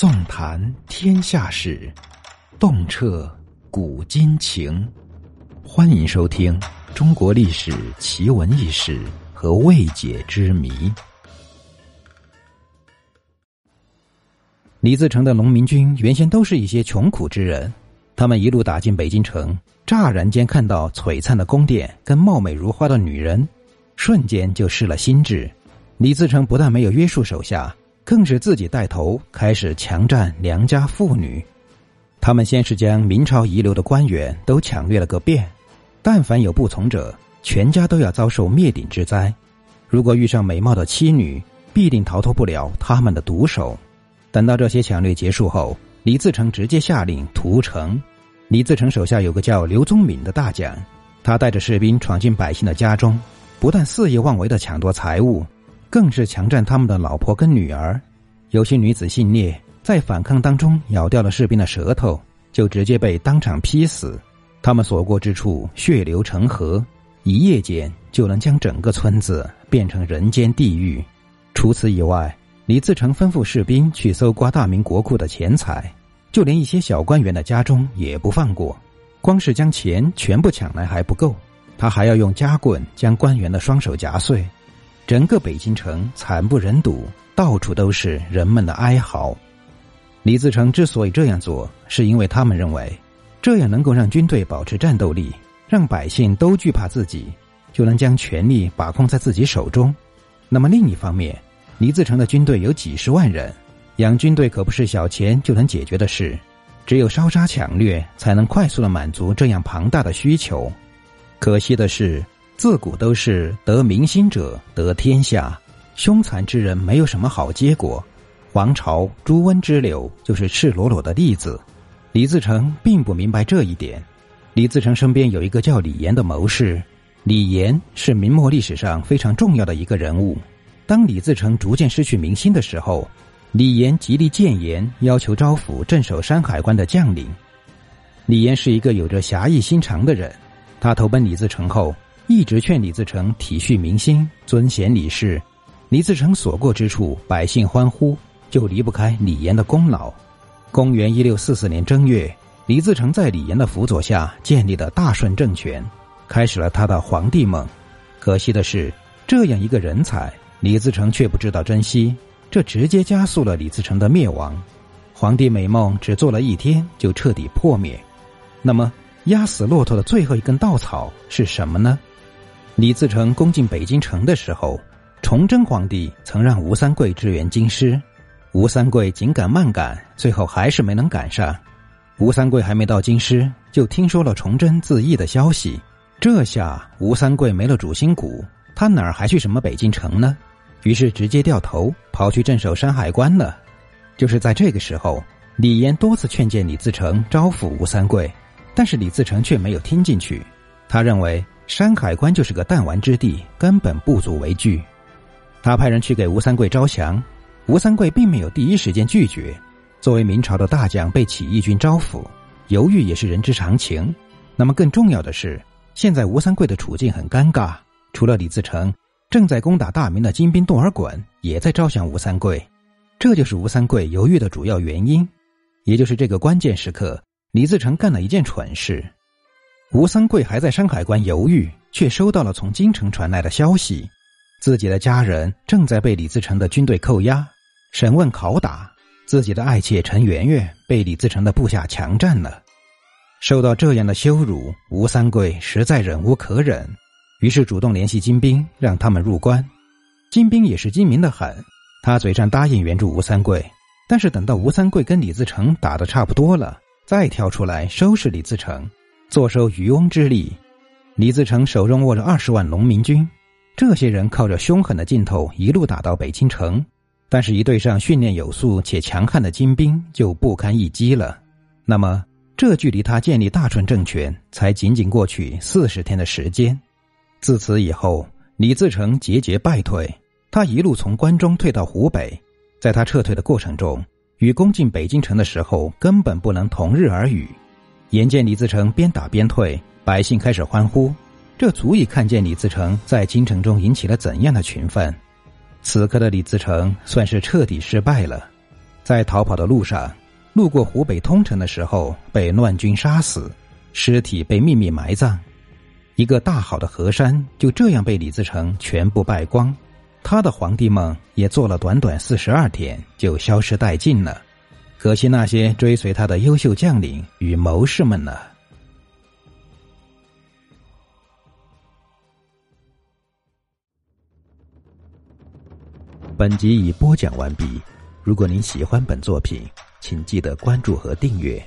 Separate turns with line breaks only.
纵谈天下事，洞彻古今情。欢迎收听《中国历史奇闻异事和未解之谜》。李自成的农民军原先都是一些穷苦之人，他们一路打进北京城，乍然间看到璀璨的宫殿跟貌美如花的女人，瞬间就失了心智。李自成不但没有约束手下。更是自己带头开始强占良家妇女，他们先是将明朝遗留的官员都抢掠了个遍，但凡有不从者，全家都要遭受灭顶之灾。如果遇上美貌的妻女，必定逃脱不了他们的毒手。等到这些抢掠结束后，李自成直接下令屠城。李自成手下有个叫刘宗敏的大将，他带着士兵闯进百姓的家中，不但肆意妄为的抢夺财物。更是强占他们的老婆跟女儿，有些女子性孽，在反抗当中咬掉了士兵的舌头，就直接被当场劈死。他们所过之处血流成河，一夜间就能将整个村子变成人间地狱。除此以外，李自成吩咐士兵去搜刮大明国库的钱财，就连一些小官员的家中也不放过。光是将钱全部抢来还不够，他还要用夹棍将官员的双手夹碎。整个北京城惨不忍睹，到处都是人们的哀嚎。李自成之所以这样做，是因为他们认为，这样能够让军队保持战斗力，让百姓都惧怕自己，就能将权力把控在自己手中。那么另一方面，李自成的军队有几十万人，养军队可不是小钱就能解决的事，只有烧杀抢掠，才能快速的满足这样庞大的需求。可惜的是。自古都是得民心者得天下，凶残之人没有什么好结果。黄巢朱温之流就是赤裸裸的例子。李自成并不明白这一点。李自成身边有一个叫李严的谋士，李严是明末历史上非常重要的一个人物。当李自成逐渐失去民心的时候，李严极力谏言，要求招抚镇守山海关的将领。李岩是一个有着侠义心肠的人，他投奔李自成后。一直劝李自成体恤民心，尊贤理士。李自成所过之处，百姓欢呼，就离不开李严的功劳。公元一六四四年正月，李自成在李严的辅佐下建立了大顺政权，开始了他的皇帝梦。可惜的是，这样一个人才，李自成却不知道珍惜，这直接加速了李自成的灭亡。皇帝美梦只做了一天，就彻底破灭。那么，压死骆驼的最后一根稻草是什么呢？李自成攻进北京城的时候，崇祯皇帝曾让吴三桂支援京师，吴三桂紧赶慢赶，最后还是没能赶上。吴三桂还没到京师，就听说了崇祯自缢的消息，这下吴三桂没了主心骨，他哪儿还去什么北京城呢？于是直接掉头跑去镇守山海关了。就是在这个时候，李岩多次劝谏李自成招抚吴三桂，但是李自成却没有听进去，他认为。山海关就是个弹丸之地，根本不足为惧。他派人去给吴三桂招降，吴三桂并没有第一时间拒绝。作为明朝的大将，被起义军招抚，犹豫也是人之常情。那么更重要的是，现在吴三桂的处境很尴尬，除了李自成，正在攻打大明的金兵窦尔衮也在招降吴三桂，这就是吴三桂犹豫的主要原因。也就是这个关键时刻，李自成干了一件蠢事。吴三桂还在山海关犹豫，却收到了从京城传来的消息，自己的家人正在被李自成的军队扣押、审问、拷打，自己的爱妾陈圆圆被李自成的部下强占了。受到这样的羞辱，吴三桂实在忍无可忍，于是主动联系金兵，让他们入关。金兵也是精明的很，他嘴上答应援助吴三桂，但是等到吴三桂跟李自成打的差不多了，再跳出来收拾李自成。坐收渔翁之利，李自成手中握着二十万农民军，这些人靠着凶狠的劲头一路打到北京城，但是，一对上训练有素且强悍的精兵就不堪一击了。那么，这距离他建立大顺政权才仅仅过去四十天的时间。自此以后，李自成节节败退，他一路从关中退到湖北，在他撤退的过程中，与攻进北京城的时候根本不能同日而语。眼见李自成边打边退，百姓开始欢呼，这足以看见李自成在京城中引起了怎样的群愤。此刻的李自成算是彻底失败了。在逃跑的路上，路过湖北通城的时候，被乱军杀死，尸体被秘密埋葬。一个大好的河山就这样被李自成全部败光，他的皇帝梦也做了短短四十二天就消失殆尽了。可惜那些追随他的优秀将领与谋士们呢？本集已播讲完毕。如果您喜欢本作品，请记得关注和订阅。